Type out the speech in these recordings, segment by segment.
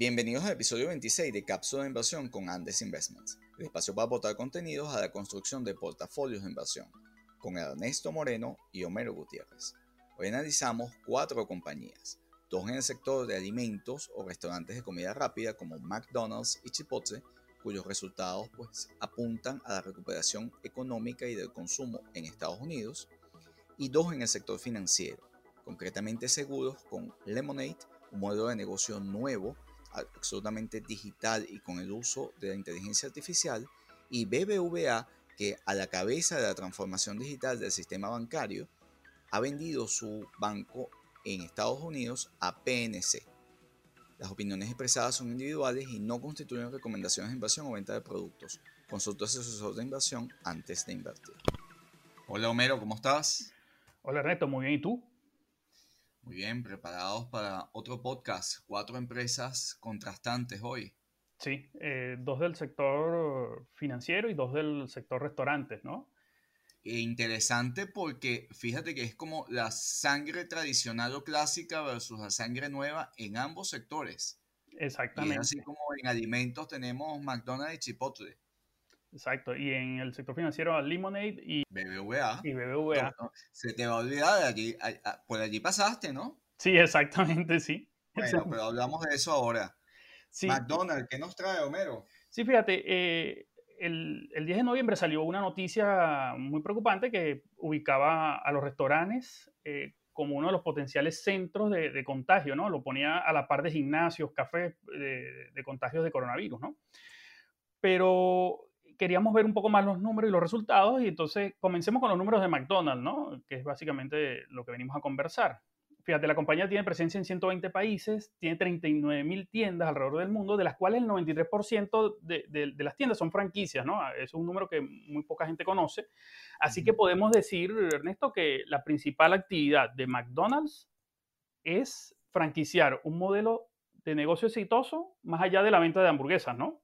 Bienvenidos al episodio 26 de Cápsula de Inversión con Andes Investments, el espacio para aportar contenidos a la construcción de portafolios de inversión, con Ernesto Moreno y Homero Gutiérrez. Hoy analizamos cuatro compañías, dos en el sector de alimentos o restaurantes de comida rápida como McDonald's y Chipotle, cuyos resultados pues, apuntan a la recuperación económica y del consumo en Estados Unidos, y dos en el sector financiero, concretamente seguros con Lemonade, un modelo de negocio nuevo absolutamente digital y con el uso de la inteligencia artificial, y BBVA, que a la cabeza de la transformación digital del sistema bancario, ha vendido su banco en Estados Unidos a PNC. Las opiniones expresadas son individuales y no constituyen recomendaciones de inversión o venta de productos. Consulta a su asesor de inversión antes de invertir. Hola Homero, ¿cómo estás? Hola Reto, muy bien, ¿y tú? Muy bien, preparados para otro podcast. Cuatro empresas contrastantes hoy. Sí, eh, dos del sector financiero y dos del sector restaurantes, ¿no? E interesante porque fíjate que es como la sangre tradicional o clásica versus la sangre nueva en ambos sectores. Exactamente. así como en alimentos tenemos McDonald's y Chipotle. Exacto, y en el sector financiero Lemonade y BBVA. Y BBVA. se te va a olvidar, de allí, por allí pasaste, ¿no? Sí, exactamente, sí. Bueno, pero hablamos de eso ahora. Sí. McDonald's, ¿qué nos trae, Homero? Sí, fíjate, eh, el, el, 10 de noviembre salió una noticia muy preocupante que ubicaba a los restaurantes eh, como uno de los potenciales centros de, de, contagio, ¿no? Lo ponía a la par de gimnasios, cafés de, de contagios de coronavirus, ¿no? Pero queríamos ver un poco más los números y los resultados y entonces comencemos con los números de McDonald's, ¿no? Que es básicamente lo que venimos a conversar. Fíjate, la compañía tiene presencia en 120 países, tiene 39 mil tiendas alrededor del mundo, de las cuales el 93% de, de, de, las tiendas son franquicias, ¿no? Es un número que muy poca gente conoce. Así que podemos decir, Ernesto, que la principal actividad de McDonald's es franquiciar un modelo de negocio exitoso más allá de la venta de hamburguesas, ¿no?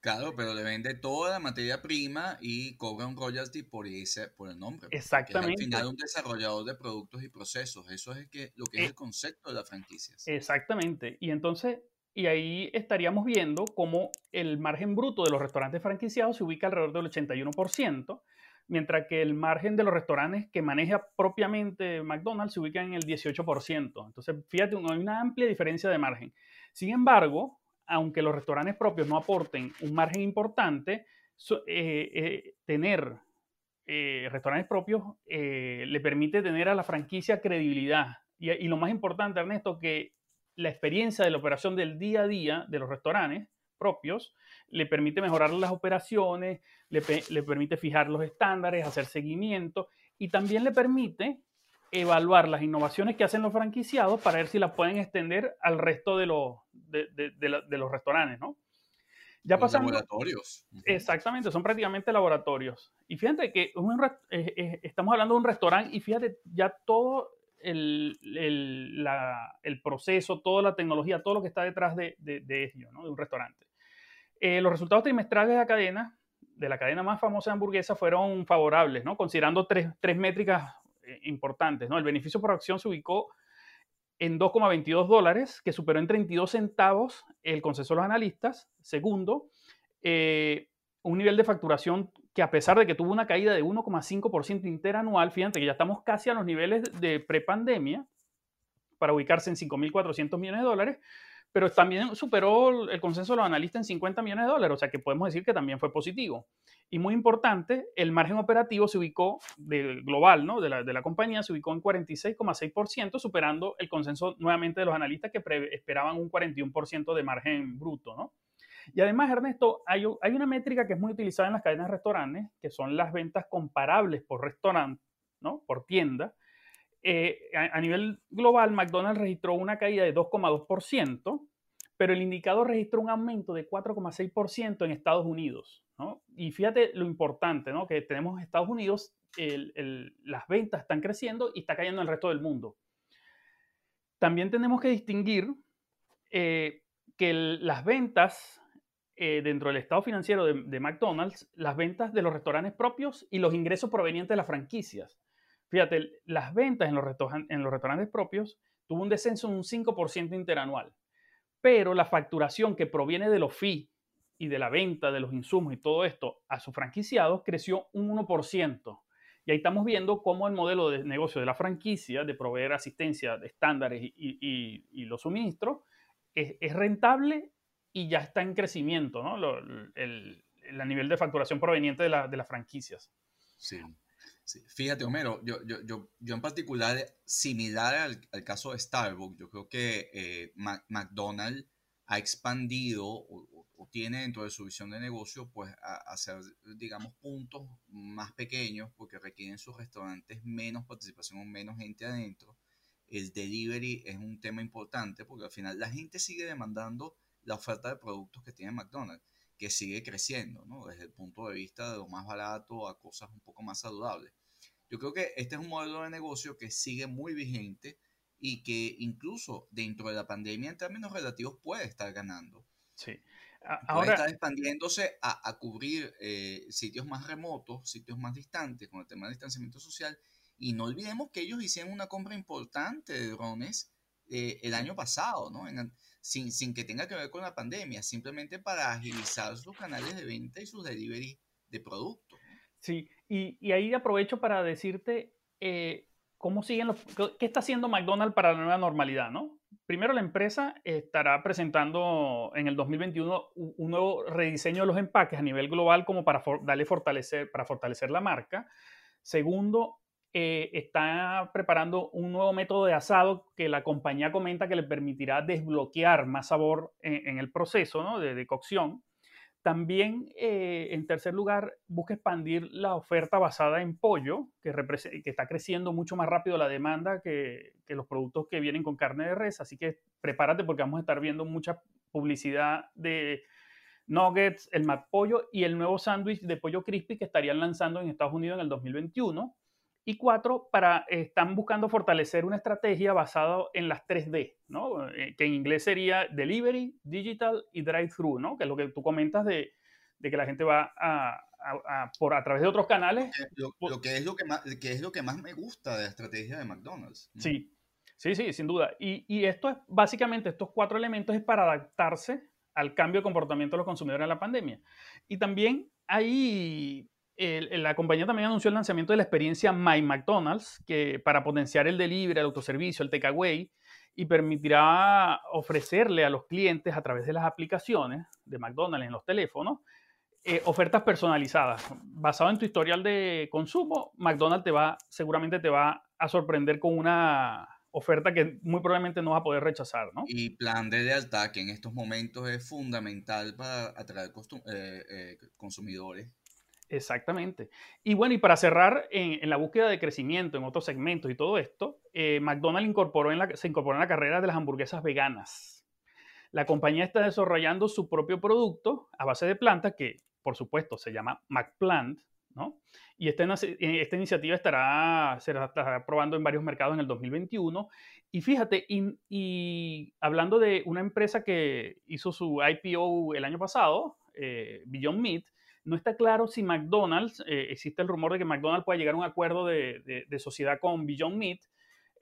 Claro, pero le vende toda la materia prima y cobra un royalty por ese, por el nombre. Exactamente. Es al final un desarrollador de productos y procesos. Eso es que, lo que es, el concepto de las franquicias. Exactamente. Y entonces, y ahí estaríamos viendo cómo el margen bruto de los restaurantes franquiciados se ubica alrededor del 81%, mientras que el margen de los restaurantes que maneja propiamente McDonald's se ubica en el 18%. Entonces, fíjate, hay una amplia diferencia de margen. Sin embargo, aunque los restaurantes propios no aporten un margen importante, eh, eh, tener eh, restaurantes propios le permite tener a la franquicia credibilidad. Y, lo más importante, Ernesto, que la experiencia de la operación del día a día de los restaurantes propios le permite mejorar las operaciones, le permite fijar los estándares, hacer seguimiento y también le permite evaluar las innovaciones que hacen los franquiciados para ver si las pueden extender al resto de los, de, de, de, de los restaurantes, ¿no? Ya pasando, laboratorios. Exactamente, son prácticamente laboratorios. Y fíjate que un, eh, eh, estamos hablando de un restaurante y fíjate ya todo el, el, la, el, proceso, toda la tecnología, todo lo que está detrás de, de, de ello, ¿no? de un restaurante. Eh, los resultados trimestrales de la cadena, de la cadena más famosa de hamburguesas, fueron favorables, ¿no? considerando tres, tres métricas importantes. ¿no? El beneficio por acción se ubicó en 2,22 dólares, que superó en 32 centavos el consenso de los analistas. Segundo, eh, un nivel de facturación que a pesar de que tuvo una caída de 1,5% interanual, fíjate que ya estamos casi a los niveles de prepandemia, para ubicarse en 5.400 millones de dólares, pero también superó el consenso de los analistas en 50 millones de dólares, o sea que podemos decir que también fue positivo. Y muy importante, el margen operativo se ubicó del global, ¿no? de, la, compañía, se ubicó en 46,6%, superando el consenso nuevamente de los analistas que esperaban un 41% de margen bruto. ¿no? Y además, Ernesto, hay, hay una métrica que es muy utilizada en las cadenas de restaurantes, que son las ventas comparables por restaurante, ¿no? por tienda, eh, a, nivel global, McDonald's registró una caída de 2,2%, pero el indicador registró un aumento de 4,6% en Estados Unidos. Y fíjate lo importante, que tenemos en Estados Unidos, las ventas están creciendo y está cayendo en el resto del mundo. También tenemos que distinguir eh, que las ventas eh, dentro del estado financiero de McDonald's, las ventas de los restaurantes propios y los ingresos provenientes de las franquicias. Fíjate, las ventas en los, en restaurantes propios tuvo un descenso de un 5% interanual, pero la facturación que proviene de los fees y de la venta de los insumos y todo esto a sus franquiciados creció un 1%. Y ahí estamos viendo cómo el modelo de negocio de la franquicia, de proveer asistencia de estándares y, los suministros, es, rentable y ya está en crecimiento, ¿no? el, nivel de facturación proveniente de, las franquicias. Sí. Fíjate, Homero, yo, yo, yo, en particular, similar al, caso de Starbucks, yo creo que eh, McDonald's ha expandido o, tiene dentro de su visión de negocio, pues hacer, digamos, puntos más pequeños porque requieren sus restaurantes menos participación o menos gente adentro. El delivery es un tema importante porque al final la gente sigue demandando la oferta de productos que tiene McDonald's, que sigue creciendo, ¿no? Desde el punto de vista de lo más barato a cosas un poco más saludables. Yo creo que este es un modelo de negocio que sigue muy vigente y que incluso dentro de la pandemia en términos relativos puede estar ganando. Sí. Ahora puede estar expandiéndose a, a cubrir eh, sitios más remotos, sitios más distantes con el tema del distanciamiento social. Y no olvidemos que ellos hicieron una compra importante de drones eh, el año pasado, ¿no? sin, sin, que tenga que ver con la pandemia, simplemente para agilizar sus canales de venta y sus delivery de productos. Sí, y, ahí aprovecho para decirte eh, cómo siguen los, qué está haciendo McDonald's para la nueva normalidad, ¿no? Primero, la empresa estará presentando en el 2021 un nuevo rediseño de los empaques a nivel global como para darle fortalecer, para fortalecer la marca. Segundo, eh, está preparando un nuevo método de asado que la compañía comenta que le permitirá desbloquear más sabor en, el proceso de, de, cocción. También, eh, en tercer lugar, busca expandir la oferta basada en pollo, que, que está creciendo mucho más rápido la demanda que, los productos que vienen con carne de res. Así que prepárate porque vamos a estar viendo mucha publicidad de nuggets, el Mac Pollo y el nuevo sándwich de pollo crispy que estarían lanzando en Estados Unidos en el 2021. Y cuatro, para, están buscando fortalecer una estrategia basada en las 3D, ¿no? Eh, que en inglés sería Delivery, Digital y Drive-Thru, ¿no? que es lo que tú comentas de, de que la gente va a, a, por, a través de otros canales. Lo, que, es lo que, más, que es lo que más me gusta de la estrategia de McDonald's. Sí, sí, sí, sin duda. Y, y esto es básicamente, estos cuatro elementos es para adaptarse al cambio de comportamiento de los consumidores en la pandemia. Y también hay la compañía también anunció el lanzamiento de la experiencia My McDonald's, que para potenciar el delivery, el autoservicio, el takeaway, y permitirá ofrecerle a los clientes a través de las aplicaciones de McDonald's en los teléfonos eh, ofertas personalizadas. Basado en tu historial de consumo, McDonald's te va, seguramente te va a sorprender con una oferta que muy probablemente no vas a poder rechazar, ¿no? Y plan de lealtad que en estos momentos es fundamental para atraer eh, eh, consumidores Exactamente. Y bueno, y para cerrar, en, la búsqueda de crecimiento en otros segmentos y todo esto, eh, McDonald's incorporó en la, se incorporó en la carrera de las hamburguesas veganas. La compañía está desarrollando su propio producto a base de plantas que, por supuesto, se llama McPlant, ¿no? Y esta, eh, esta iniciativa estará, será, estará probando en varios mercados en el 2021. Y fíjate, y, hablando de una empresa que hizo su IPO el año pasado, eh, Beyond Meat, no está claro si McDonald's, eh, existe el rumor de que McDonald's pueda llegar a un acuerdo de, sociedad con Beyond Meat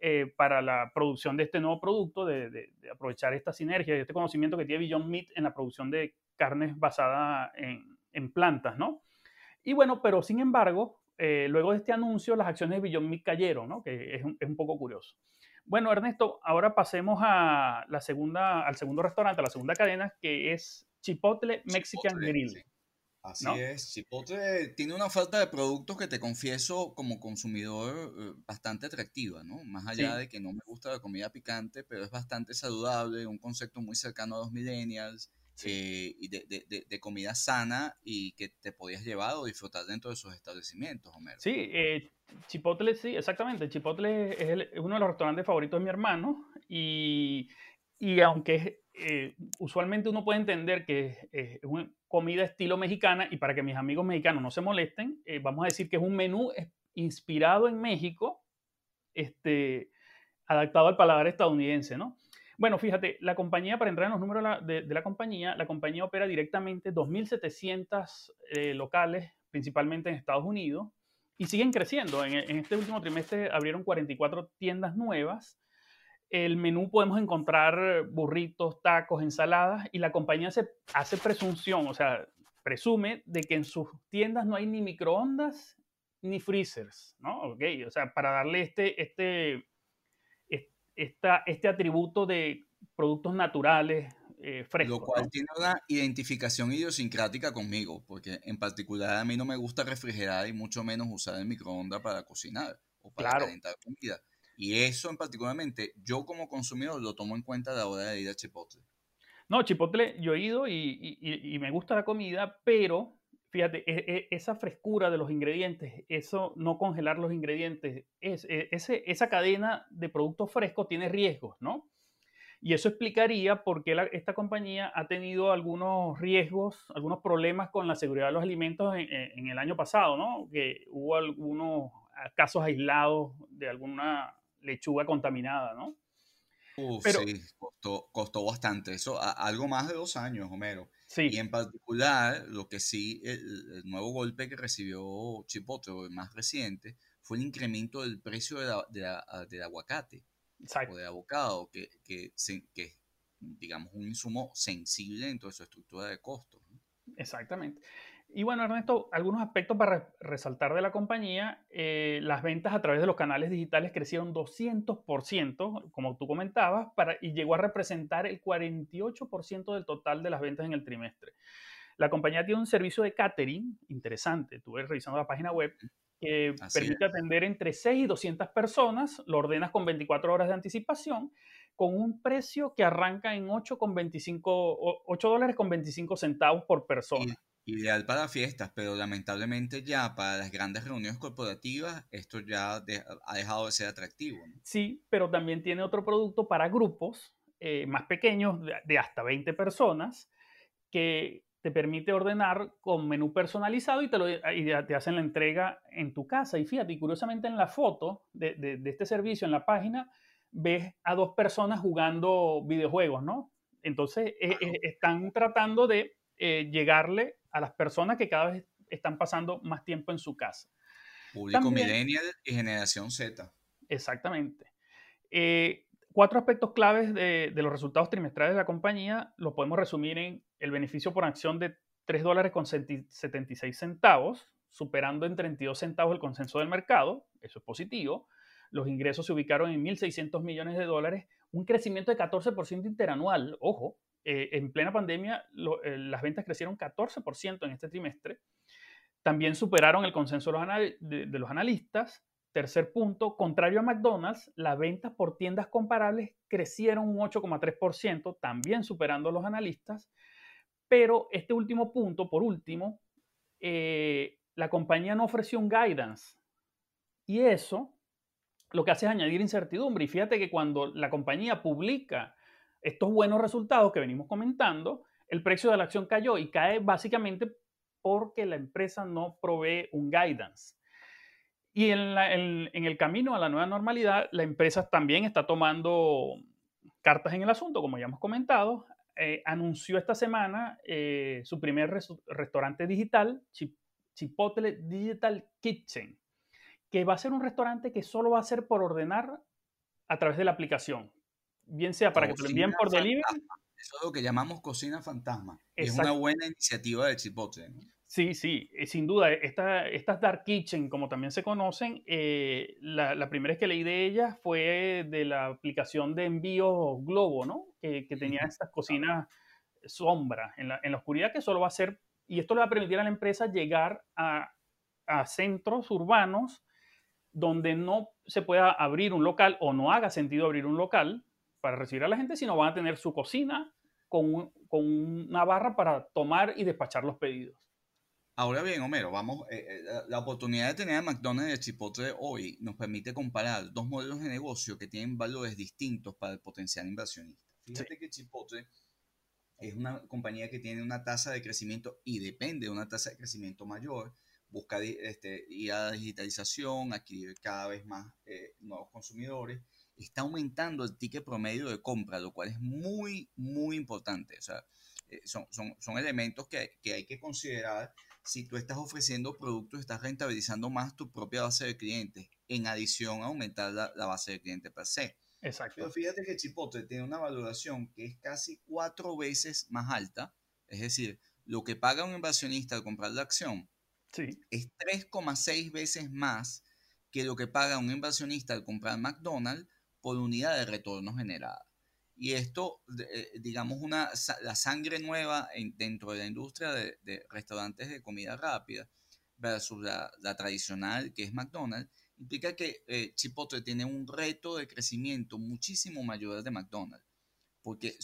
eh, para la producción de este nuevo producto, de, aprovechar esta sinergia y este conocimiento que tiene Beyond Meat en la producción de carnes basada en, plantas, ¿no? Y bueno, pero sin embargo, eh, luego de este anuncio, las acciones de Beyond Meat cayeron, ¿no? Que es un, poco curioso. Bueno, Ernesto, ahora pasemos a la segunda, al segundo restaurante, a la segunda cadena, que es Chipotle Mexican Grill. Así es, Chipotle tiene una falta de productos que te confieso como consumidor eh, bastante atractiva, ¿no? Más allá de que no me gusta la comida picante, pero es bastante saludable, un concepto muy cercano a los millennials eh, y de, comida sana y que te podías llevar o disfrutar dentro de sus establecimientos, Homero. Sí, eh, Chipotle, sí, exactamente. Chipotle es, uno de los restaurantes favoritos de mi hermano y, y aunque usualmente uno puede entender que es un comida estilo mexicana y para que mis amigos mexicanos no se molesten, eh, vamos a decir que es un menú inspirado en México, este, adaptado al paladar estadounidense, ¿no? Bueno, fíjate, la compañía, para entrar en los números de, la compañía, la compañía opera directamente 2.700 eh, locales, principalmente en Estados Unidos, y siguen creciendo. En, en, este último trimestre abrieron 44 tiendas nuevas el menú podemos encontrar burritos, tacos, ensaladas y la compañía se hace presunción, o sea, presume de que en sus tiendas no hay ni microondas ni freezers, ¿no? Ok, o sea, para darle este, este, esta, este atributo de productos naturales, eh, frescos. Lo cual tiene una identificación idiosincrática conmigo, porque en particular a mí no me gusta refrigerar y mucho menos usar el microondas para cocinar o para calentar comida. Y eso en particularmente, yo como consumidor lo tomo en cuenta a la hora de ir a Chipotle. No, Chipotle yo he ido y, y, me gusta la comida, pero fíjate, e, e, esa frescura de los ingredientes, eso no congelar los ingredientes, es, e, ese, esa cadena de productos frescos tiene riesgos, ¿no? Y eso explicaría por qué esta compañía ha tenido algunos riesgos, algunos problemas con la seguridad de los alimentos en, en el año pasado, ¿no? Que hubo algunos casos aislados de alguna lechuga contaminada, ¿no? sí, costó, bastante. Eso, algo más de dos años, Homero. Sí. Y en particular, lo que sí, el, nuevo golpe que recibió Chipotle, el más reciente, fue el incremento del precio del aguacate Exacto. o del abocado, que, que, que, digamos, un insumo sensible en toda su estructura de costos. Exactamente. Y bueno, Ernesto, algunos aspectos para resaltar de la compañía. Eh, las ventas a través de los canales digitales crecieron 200%, como tú comentabas, para, y llegó a representar el 48% del total de las ventas en el trimestre. La compañía tiene un servicio de catering interesante. Estuve revisando la página web que permite atender entre 6 y 200 personas. Lo ordenas con 24 horas de anticipación con un precio que arranca en 8, con 25, 8 dólares con 25 centavos por persona. Ideal para fiestas, pero lamentablemente ya para las grandes reuniones corporativas esto ya ha dejado de ser atractivo. Sí, pero también tiene otro producto para grupos eh, más pequeños, de, hasta 20 personas, que te permite ordenar con menú personalizado y te, lo, te hacen la entrega en tu casa. Y fíjate, curiosamente en la foto de, de este servicio, en la página, ves a dos personas jugando videojuegos, ¿no? Entonces, e, e, están tratando de eh, llegarle a las personas que cada vez están pasando más tiempo en su casa. Público millennial y generación Z. Exactamente. Eh, cuatro aspectos claves de, los resultados trimestrales de la compañía los podemos resumir en el beneficio por acción de 3 dólares con 76 centavos, superando en 32 centavos el consenso del mercado, eso es positivo. Los ingresos se ubicaron en 1.600 millones de dólares, un crecimiento de 14% interanual, ojo, eh, en plena pandemia eh, las ventas crecieron 14% en este trimestre. También superaron el consenso de los, analistas. Tercer punto, contrario a McDonald's, las ventas por tiendas comparables crecieron un 8,3%, también superando a los analistas. Pero este último punto, por último, eh, la compañía no ofreció un guidance. Y eso lo que hace es añadir incertidumbre. Y fíjate que cuando la compañía publica estos buenos resultados que venimos comentando, el precio de la acción cayó y cae básicamente porque la empresa no provee un guidance. Y en, el camino a la nueva normalidad, la empresa también está tomando cartas en el asunto, como ya hemos comentado. Eh, anunció esta semana eh, su primer restaurante digital, Chipotle Digital Kitchen, que va a ser un restaurante que solo va a ser por ordenar a través de la aplicación bien sea para que te lo envíen por delivery. Eso es lo que llamamos cocina fantasma. Es una buena iniciativa de Chipotle. Sí, sí, eh, sin duda. Esta, estas Dark Kitchen, como también se conocen, eh, la, primera vez que leí de ellas fue de la aplicación de envío Globo, ¿no? Que, que tenía estas cocinas sombra en la, en la, oscuridad que solo va a ser, y esto le va a permitir a la empresa llegar a, a centros urbanos donde no se pueda abrir un local o no haga sentido abrir un local para recibir a la gente, sino van a tener su cocina con, con una barra para tomar y despachar los pedidos. Ahora bien, Homero, vamos, eh, eh, la oportunidad de tener a McDonald's y a Chipotle hoy nos permite comparar dos modelos de negocio que tienen valores distintos para el potencial inversionista. Fíjate que Chipotle es una compañía que tiene una tasa de crecimiento y depende de una tasa de crecimiento mayor, busca este, ir a la digitalización, adquirir cada vez más eh, nuevos consumidores está aumentando el ticket promedio de compra, lo cual es muy, muy importante. O sea, eh, son, son, son, elementos que, que, hay que considerar si tú estás ofreciendo productos, estás rentabilizando más tu propia base de clientes, en adición a aumentar la, la base de clientes per se. Exacto. Pero fíjate que Chipotle tiene una valoración que es casi cuatro veces más alta, es decir, lo que paga un inversionista al comprar la acción sí. es 3,6 veces más que lo que paga un inversionista al comprar McDonald's por unidad de retorno generada. Y esto, eh, digamos, una, la sangre nueva dentro de la industria de, restaurantes de comida rápida versus la, tradicional que es McDonald's, implica que eh, Chipotle tiene un reto de crecimiento muchísimo mayor de McDonald's, porque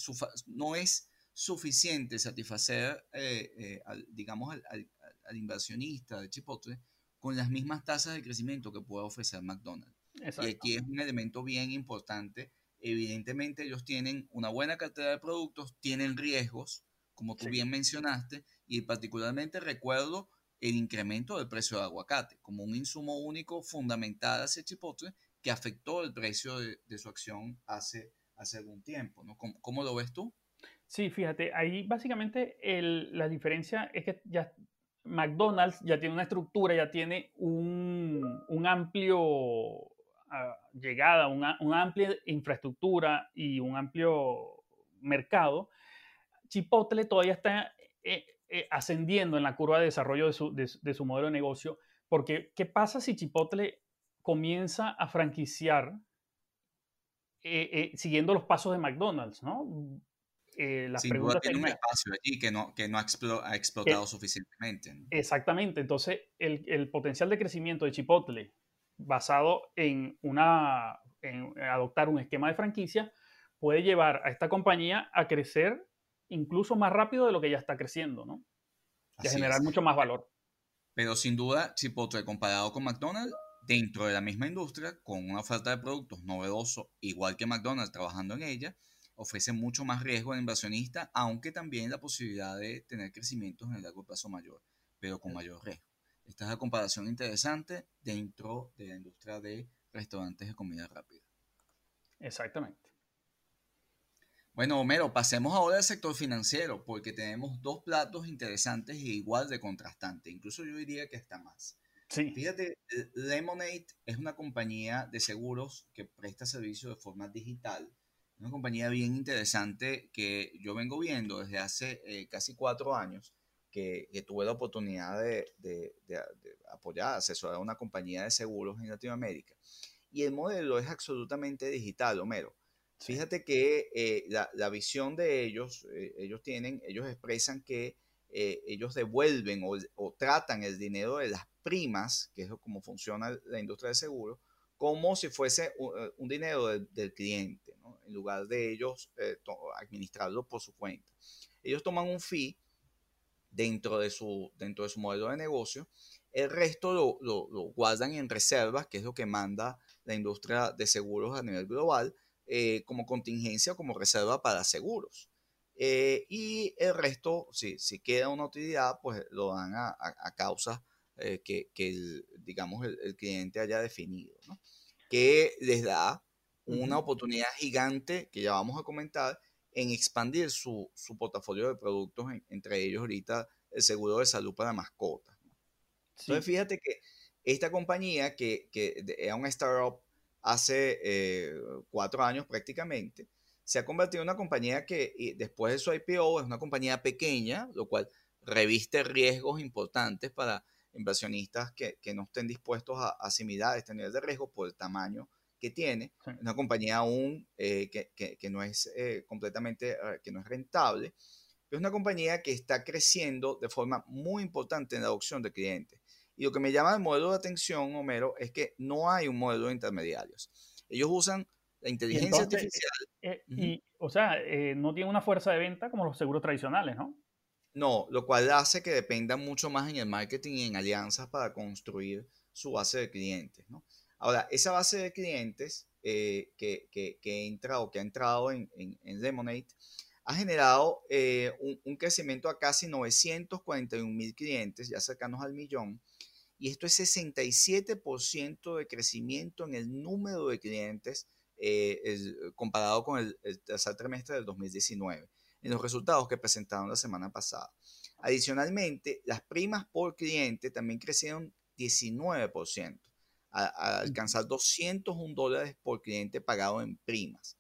no es suficiente satisfacer, eh, digamos, al, al, inversionista de Chipotle con las mismas tasas de crecimiento que puede ofrecer McDonald's. Y aquí es un elemento bien importante evidentemente ellos tienen una buena cartera de productos, tienen riesgos, como tú bien mencionaste, y particularmente recuerdo el incremento del precio del aguacate como un insumo único fundamental hacia Chipotle que afectó el precio de, su acción hace, hace algún tiempo. ¿no? ¿Cómo, lo ves tú? Sí, fíjate, ahí básicamente la diferencia es que ya McDonald's ya tiene una estructura, ya tiene un, un amplio llegada, una, una, amplia infraestructura y un amplio mercado, Chipotle todavía está eh, eh, ascendiendo en la curva de desarrollo de su, de, su, modelo de negocio, porque ¿qué pasa si Chipotle comienza a franquiciar eh, siguiendo los pasos de McDonald's, ¿no? las Sin duda tiene un espacio allí que no, que no ha, explotado suficientemente. Exactamente, entonces el, el, potencial de crecimiento de Chipotle basado en, una, en adoptar un esquema de franquicia, puede llevar a esta compañía a crecer incluso más rápido de lo que ya está creciendo, ¿no? Y a generar mucho más valor. Pero sin duda, Chipotle comparado con McDonald's, dentro de la misma industria, con una oferta de productos novedoso, igual que McDonald's trabajando en ella, ofrece mucho más riesgo al inversionista, aunque también la posibilidad de tener crecimientos en el largo plazo mayor, pero con mayor riesgo. Esta es la comparación interesante dentro de la industria de restaurantes de comida rápida. Exactamente. Bueno, Homero, pasemos ahora al sector financiero, porque tenemos dos platos interesantes e igual de contrastantes. Incluso yo diría que está más. Sí. Fíjate, Lemonade es una compañía de seguros que presta servicio de forma digital. Una compañía bien interesante que yo vengo viendo desde hace eh, casi cuatro años que, tuve la oportunidad de, de, de, apoyar, asesorar a una compañía de seguros en Latinoamérica. Y el modelo es absolutamente digital, Homero. Fíjate que eh, la, la, visión de ellos, eh, ellos tienen, ellos expresan que eh, ellos devuelven o, o, tratan el dinero de las primas, que es como funciona la industria de seguros, como si fuese un, dinero del cliente, ¿no? en lugar de ellos administrarlo por su cuenta. Ellos toman un fee dentro de su, dentro de su modelo de negocio. El resto lo, lo, guardan en reservas, que es lo que manda la industria de seguros a nivel global, eh, como contingencia o como reserva para seguros. Eh, y el resto, si, si queda una utilidad, pues lo dan a, a, causa eh, que, que el, digamos, el, cliente haya definido, ¿no? que les da una oportunidad gigante, que ya vamos a comentar, en expandir su, su portafolio de productos, entre ellos ahorita el seguro de salud para mascotas. Entonces, fíjate que esta compañía, que, que era una startup hace eh, cuatro años prácticamente, se ha convertido en una compañía que después de su IPO es una compañía pequeña, lo cual reviste riesgos importantes para inversionistas que, que no estén dispuestos a asimilar este nivel de riesgo por el tamaño que tiene, una compañía aún eh, que, que, no es eh, completamente, ah, que no es rentable, pero es una compañía que está creciendo de forma muy importante en la adopción de clientes. Y lo que me llama el modelo de atención, Homero, es que no hay un modelo de intermediarios. Ellos usan la inteligencia artificial. Eh, y, o sea, no tiene una fuerza de venta como los seguros tradicionales, ¿no? No, lo cual hace que dependan mucho más en el marketing y en alianzas para construir su base de clientes, ¿no? Ahora, esa base de clientes eh, que, entra o que ha entrado en, Lemonade ha generado eh, un, crecimiento a casi 941 mil clientes, ya cercanos al millón, y esto es 67% de crecimiento en el número de clientes eh, comparado con el, el, tercer trimestre del 2019, en los resultados que presentaron la semana pasada. Adicionalmente, las primas por cliente también crecieron 19% a, alcanzar 201 dólares por cliente pagado en primas.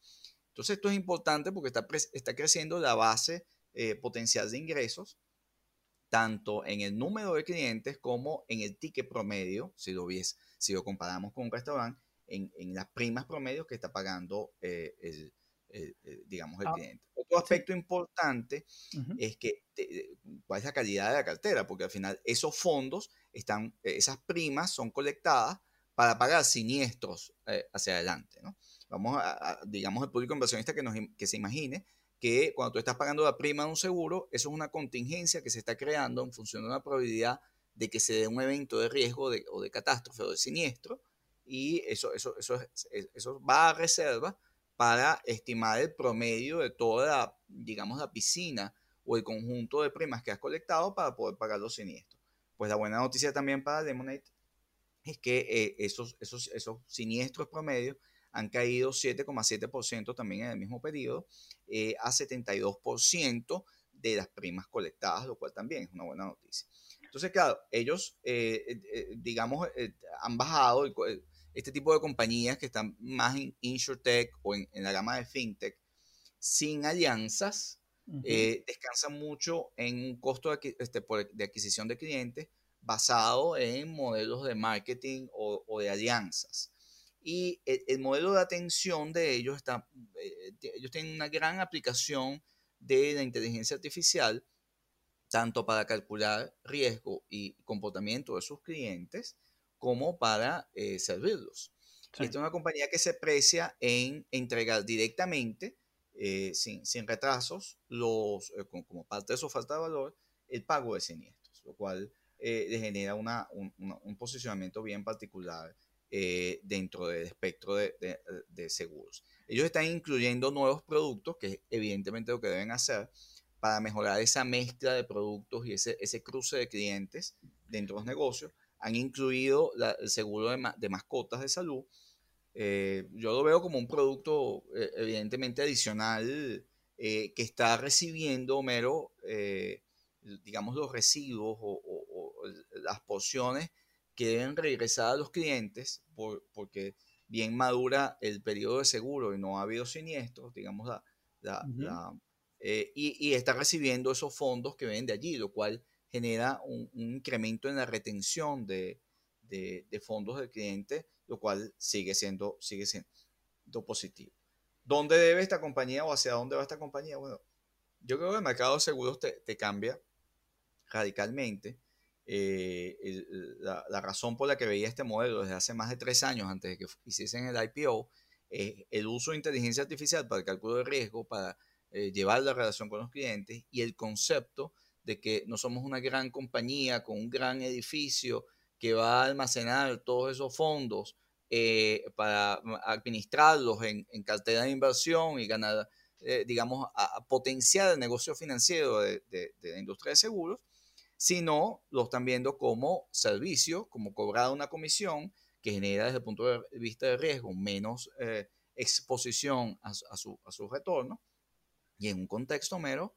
Entonces esto es importante porque está, está creciendo la base eh, potencial de ingresos, tanto en el número de clientes como en el ticket promedio, si lo, vies, si lo comparamos con un restaurante, en, en las primas promedios que está pagando eh, el, digamos, el ah, cliente. Otro aspecto importante es que cuál es la calidad de la cartera, porque al final esos fondos están, esas primas son colectadas para pagar siniestros eh, hacia adelante. ¿no? Vamos a, digamos, el público inversionista que, nos, que se imagine que cuando tú estás pagando la prima de un seguro, eso es una contingencia que se está creando en función de una probabilidad de que se dé un evento de riesgo o de catástrofe o de siniestro, y eso, eso, eso, eso va a reserva para estimar el promedio de toda, digamos, la piscina o el conjunto de primas que has colectado para poder pagar los siniestros. Pues la buena noticia también para Lemonade es que eh, esos, esos, esos siniestros promedios han caído 7,7% también en el mismo periodo eh, a 72% de las primas colectadas, lo cual también es una buena noticia. Entonces, claro, ellos, eh, digamos, han bajado, este tipo de compañías que están más en InsurTech o en, la gama de FinTech, sin alianzas, descansan mucho en un costo de, este, de adquisición de clientes basado en modelos de marketing o, de alianzas. Y el, modelo de atención de ellos está, eh, ellos tienen una gran aplicación de la inteligencia artificial, tanto para calcular riesgo y comportamiento de sus clientes, como para eh, servirlos. Esta es una compañía que se precia en entregar directamente, eh, sin, sin, retrasos, los, como parte de su falta de valor, el pago de siniestros, lo cual eh, le genera una, un, posicionamiento bien particular eh, dentro del espectro de, de, seguros. Ellos están incluyendo nuevos productos, que es evidentemente lo que deben hacer, para mejorar esa mezcla de productos y ese, ese cruce de clientes dentro de los negocios. Han incluido el seguro de, de, mascotas de salud. Eh, yo lo veo como un producto evidentemente adicional que está recibiendo, Homero, digamos, los residuos o, las porciones que deben regresar a los clientes porque bien madura el periodo de seguro y no ha habido siniestros, digamos, la, eh, y, está recibiendo esos fondos que vienen de allí, lo cual genera un, incremento en la retención de, fondos del cliente, lo cual sigue siendo, sigue siendo positivo. ¿Dónde debe esta compañía o hacia dónde va esta compañía? Bueno, yo creo que el mercado de seguros te, te cambia radicalmente eh, la, razón por la que veía este modelo desde hace más de tres años, antes de que hiciesen el IPO, es el uso de inteligencia artificial para el cálculo de riesgo, para eh, llevar la relación con los clientes y el concepto de que no somos una gran compañía con un gran edificio que va a almacenar todos esos fondos eh, para administrarlos en, cartera de inversión y ganar, digamos, a, potenciar el negocio financiero de la industria de seguros, sino lo están viendo como servicio, como cobrada una comisión que genera desde el punto de vista de riesgo menos eh, exposición a, su, retorno y en un contexto mero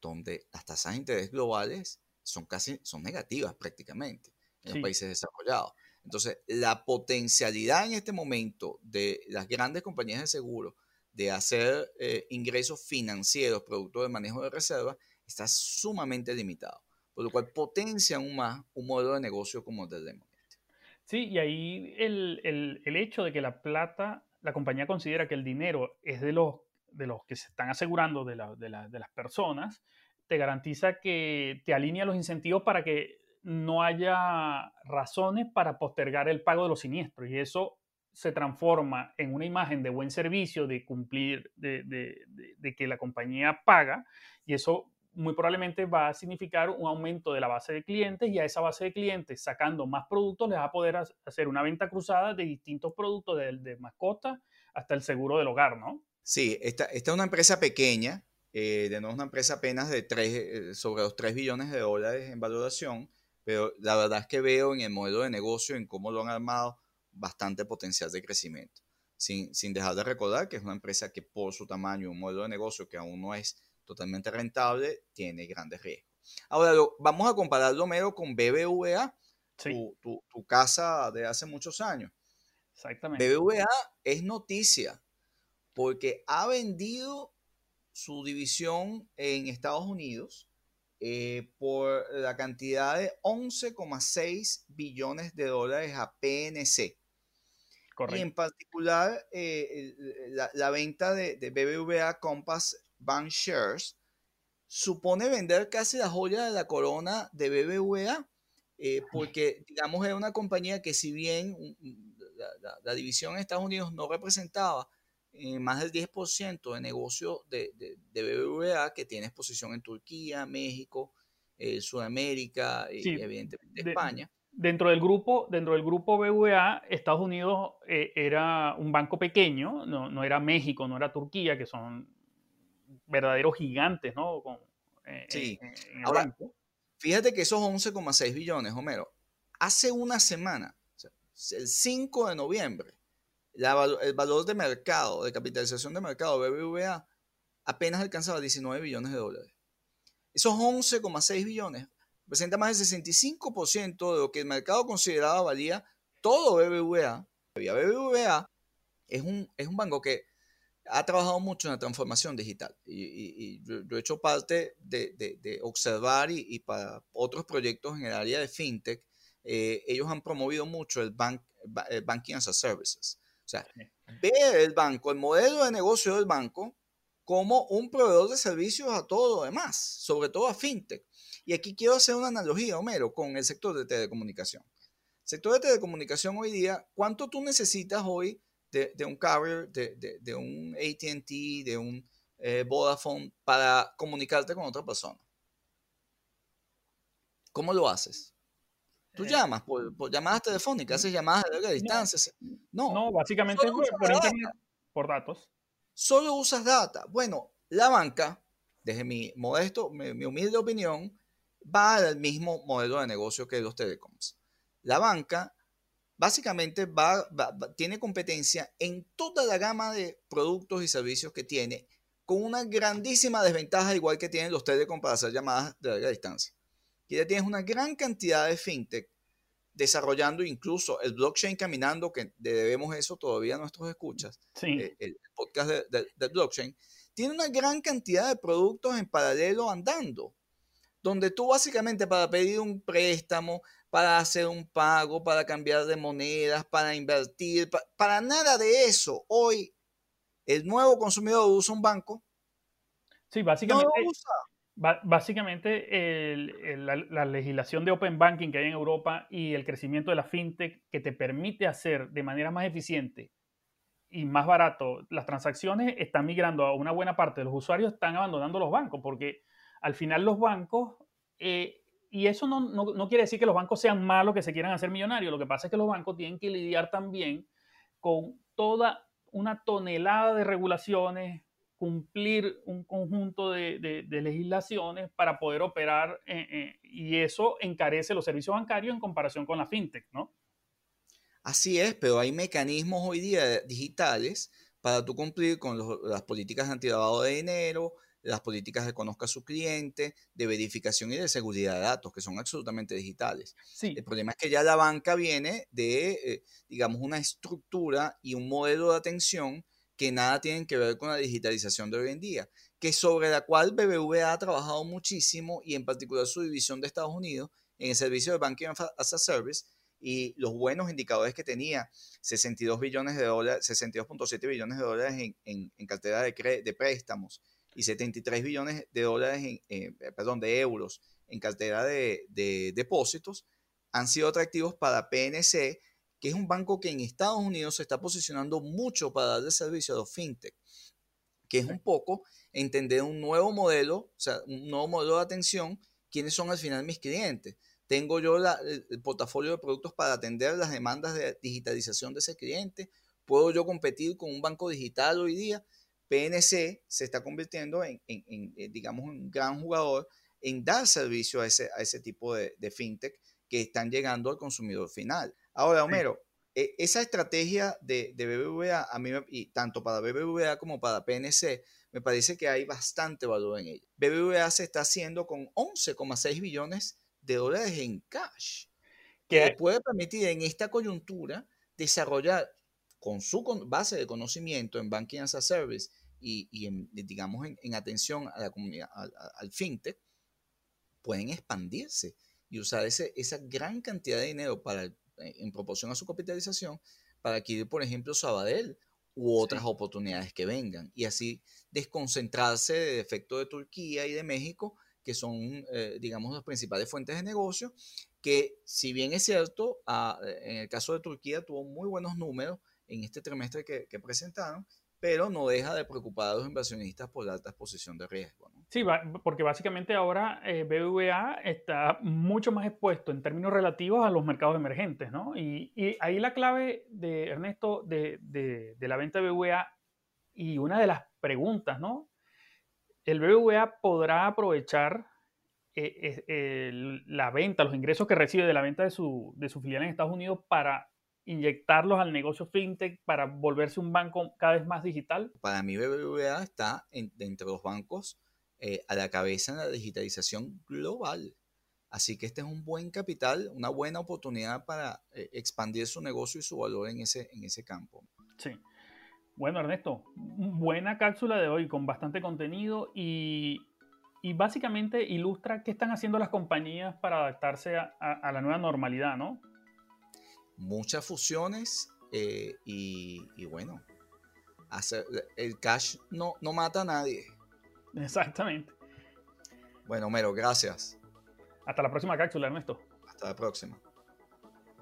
donde las tasas de interés globales son casi son negativas prácticamente en los países desarrollados. Entonces, la potencialidad en este momento de las grandes compañías de seguro de hacer eh, ingresos financieros producto de manejo de reservas está sumamente limitado lo cual potencia aún más un modelo de negocio como el de. Sí, y ahí el, el, el, hecho de que la plata, la compañía considera que el dinero es de los, de los que se están asegurando de, de, de las personas, te garantiza que te alinea los incentivos para que no haya razones para postergar el pago de los siniestros. Y eso se transforma en una imagen de buen servicio, de cumplir, de, de, que la compañía paga, y eso muy probablemente va a significar un aumento de la base de clientes y a esa base de clientes sacando más productos les va a poder hacer una venta cruzada de distintos productos, de, de mascotas hasta el seguro del hogar, ¿no? Sí, esta, esta es una empresa pequeña, eh, de no una empresa apenas de 3, eh, sobre los 3 billones de dólares en valoración, pero la verdad es que veo en el modelo de negocio, en cómo lo han armado, bastante potencial de crecimiento. Sin, sin dejar de recordar que es una empresa que por su tamaño, un modelo de negocio que aún no es totalmente rentable, tiene grandes riesgos. Ahora, vamos a compararlo mero con BBVA. tu, tu, casa de hace muchos años. Exactamente. BBVA es noticia porque ha vendido su división en Estados Unidos eh, por la cantidad de 11,6 billones de dólares a PNC. Correcto. Y en particular, eh, la, venta de, de, BBVA Compass Bank Shares supone vender casi la joya de la corona de BBVA, eh, porque, digamos, es una compañía que si bien la, división en Estados Unidos no representaba eh, más del 10% de negocio de, de, BBVA, que tiene exposición en Turquía, México, eh, Sudamérica y evidentemente España. Dentro del grupo, dentro del grupo BVA, Estados Unidos era un banco pequeño, no, no, era México, no era Turquía, que son verdaderos gigantes, ¿no? sí. Ahora, fíjate que esos 11,6 billones, Homero, hace una semana, el 5 de noviembre, el valor de mercado, de capitalización de mercado BBVA, apenas alcanzaba 19 billones de dólares. Esos 11,6 billones representan más del 65% de lo que el mercado consideraba valía todo BBVA. BBVA es un, es un banco que ha trabajado mucho en la transformación digital y, yo, he hecho parte de, observar y, para otros proyectos en el área de fintech, eh, ellos han promovido mucho el, bank, el banking as a services. O sea, ver el banco, el modelo de negocio del banco, como un proveedor de servicios a todo lo demás, sobre todo a fintech. Y aquí quiero hacer una analogía, Homero, con el sector de telecomunicación. El sector de telecomunicación hoy día, ¿cuánto tú necesitas hoy de, un carrier, de, un ATT, de un eh, Vodafone para comunicarte con otra persona? ¿Cómo lo haces? Tú eh, llamas por, llamadas telefónicas, haces llamadas de larga distancia. No, no básicamente por, internet, por datos. Solo usas data. Bueno, la banca, desde mi modesto, mi, humilde opinión, va al mismo modelo de negocio que los telecoms. La banca básicamente va, tiene competencia en toda la gama de productos y servicios que tiene, con una grandísima desventaja igual que tienen los telecoms para hacer llamadas de larga distancia. Y ya tienes una gran cantidad de fintech desarrollando incluso el blockchain caminando, que debemos eso todavía a nuestros escuchas, eh, el podcast del blockchain, tiene una gran cantidad de productos en paralelo andando, donde tú básicamente para pedir un préstamo, para hacer un pago, para cambiar de monedas, para invertir, para nada de eso, hoy el nuevo consumidor usa un banco. Sí, básicamente. No usa básicamente, la, legislación de Open Banking que hay en Europa y el crecimiento de la fintech que te permite hacer de manera más eficiente y más barato las transacciones están migrando a una buena parte de los usuarios, están abandonando los bancos, porque al final los bancos, eh, y eso no, no, quiere decir que los bancos sean malos, que se quieran hacer millonarios, lo que pasa es que los bancos tienen que lidiar también con toda una tonelada de regulaciones, cumplir un conjunto de, legislaciones para poder operar eh, eh, y eso encarece los servicios bancarios en comparación con la fintech, ¿no? Así es, pero hay mecanismos hoy día digitales para tú cumplir con las políticas de antilavado de dinero, las políticas de conozca a su cliente, de verificación y de seguridad de datos, que son absolutamente digitales. Sí. El problema es que ya la banca viene de, eh, digamos, una estructura y un modelo de atención que nada tienen que ver con la digitalización de hoy en día, que sobre la cual BBVA ha trabajado muchísimo y en particular su división de Estados Unidos en el servicio de Banking as a Service y los buenos indicadores que tenía, 62 billones de dólares, 62.7 billones de dólares en, en, cartera de, de, préstamos y 73 billones de dólares, en, eh, perdón, de euros en cartera de, de depósitos, han sido atractivos para PNC que es un banco que en Estados Unidos se está posicionando mucho para darle servicio a los fintech, que es un poco entender un nuevo modelo, o sea, un nuevo modelo de atención, quiénes son al final mis clientes. Tengo yo el, portafolio de productos para atender las demandas de digitalización de ese cliente. ¿Puedo yo competir con un banco digital hoy día? PNC se está convirtiendo en, eh, digamos, un gran jugador en dar servicio a ese, a ese tipo de, de fintech que están llegando al consumidor final. Ahora, Homero, e, esa estrategia de, BBVA, a mí, y tanto para BBVA como para PNC, me parece que hay bastante valor en ella. BBVA se está haciendo con 11,6 billones de dólares en cash. que puede permitir en esta coyuntura desarrollar con su base de conocimiento en Banking as a Service y, en, digamos, en, atención a la comunidad, al, fintech, pueden expandirse y usar ese, esa gran cantidad de dinero para, en proporción a su capitalización para adquirir, por ejemplo, Sabadell u otras oportunidades que vengan. Y así desconcentrarse de efecto de Turquía y de México, que son, eh, digamos, las principales fuentes de negocio, que si bien es cierto, ah, en el caso de Turquía tuvo muy buenos números en este trimestre que, que presentaron, pero no deja de preocupar a los inversionistas por la alta exposición de riesgo. Sí, porque básicamente ahora eh, BBVA está mucho más expuesto en términos relativos a los mercados emergentes, ¿no? Y, ahí la clave de Ernesto de, de, la venta de BBVA y una de las preguntas, ¿no? El BBVA podrá aprovechar eh, la venta, los ingresos que recibe de la venta de su, de su filial en Estados Unidos para inyectarlos al negocio fintech para volverse un banco cada vez más digital? Para mí BBVA está entre los bancos eh, a la cabeza en la digitalización global. Así que este es un buen capital, una buena oportunidad para eh, expandir su negocio y su valor en ese, en ese campo. Sí. Bueno, Ernesto, buena cápsula de hoy con bastante contenido y, y básicamente ilustra qué están haciendo las compañías para adaptarse a, a la nueva normalidad, ¿no? Muchas fusiones eh, y, bueno, hacer, el cash no, no mata a nadie. Exactamente. Bueno, Mero, gracias. Hasta la próxima cápsula, Ernesto. Hasta la próxima.